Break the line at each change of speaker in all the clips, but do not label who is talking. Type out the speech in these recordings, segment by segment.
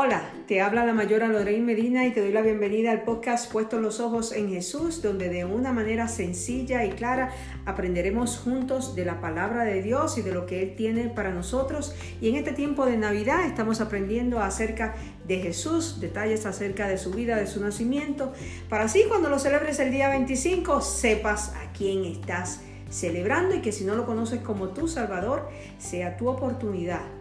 Hola, te habla la mayora Lorraine Medina y te doy la bienvenida al podcast Puestos los Ojos en Jesús, donde de una manera sencilla y clara aprenderemos juntos de la palabra de Dios y de lo que Él tiene para nosotros. Y en este tiempo de Navidad estamos aprendiendo acerca de Jesús, detalles acerca de su vida, de su nacimiento, para así cuando lo celebres el día 25 sepas a quién estás celebrando y que si no lo conoces como tu Salvador, sea tu oportunidad.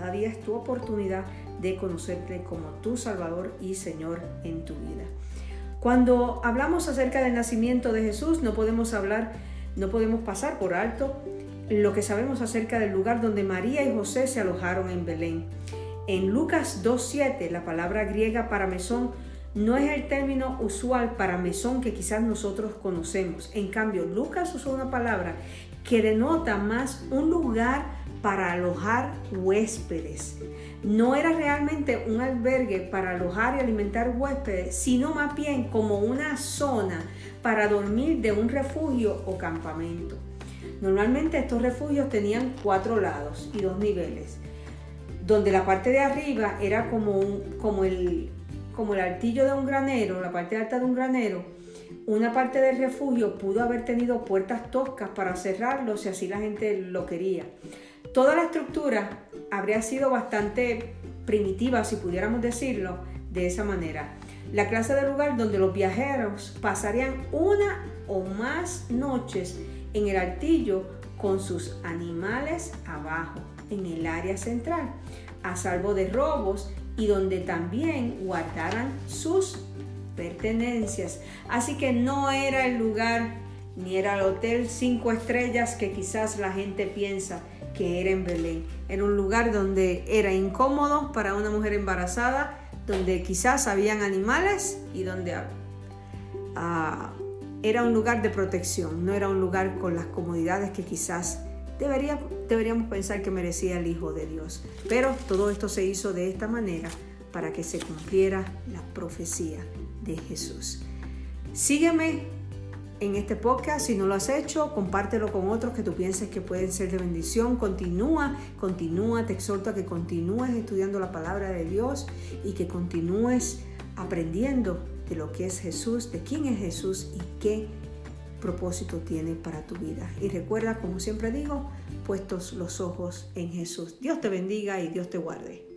Cada día es tu oportunidad de conocerte como tu Salvador y Señor en tu vida. Cuando hablamos acerca del nacimiento de Jesús, no podemos hablar, no podemos pasar por alto lo que sabemos acerca del lugar donde María y José se alojaron en Belén. En Lucas 2.7, la palabra griega para mesón no es el término usual para mesón que quizás nosotros conocemos. En cambio, Lucas usó una palabra que denota más un lugar para alojar huéspedes. No era realmente un albergue para alojar y alimentar huéspedes, sino más bien como una zona para dormir de un refugio o campamento. Normalmente estos refugios tenían cuatro lados y dos niveles, donde la parte de arriba era como, como, el, como el de un granero, la parte alta de un granero, una parte del refugio pudo haber tenido puertas toscas para cerrarlo si así la gente lo quería. Toda la estructura habría sido bastante primitiva, si pudiéramos decirlo de esa manera. La clase de lugar donde los viajeros pasarían una o más noches en el altillo con sus animales abajo, en el área central, a salvo de robos y donde también guardaran sus pertenencias. Así que no era el lugar ni era el hotel cinco estrellas que quizás la gente piensa que era en Belén. Era un lugar donde era incómodo para una mujer embarazada, donde quizás habían animales y donde ah, era un lugar de protección, no era un lugar con las comodidades que quizás debería, deberíamos pensar que merecía el Hijo de Dios. Pero todo esto se hizo de esta manera para que se cumpliera la profecía de Jesús. Sígueme en este podcast. Si no lo has hecho, compártelo con otros que tú pienses que pueden ser de bendición. Continúa, continúa, te exhorto a que continúes estudiando la palabra de Dios y que continúes aprendiendo de lo que es Jesús, de quién es Jesús y qué propósito tiene para tu vida. Y recuerda, como siempre digo, puestos los ojos en Jesús. Dios te bendiga y Dios te guarde.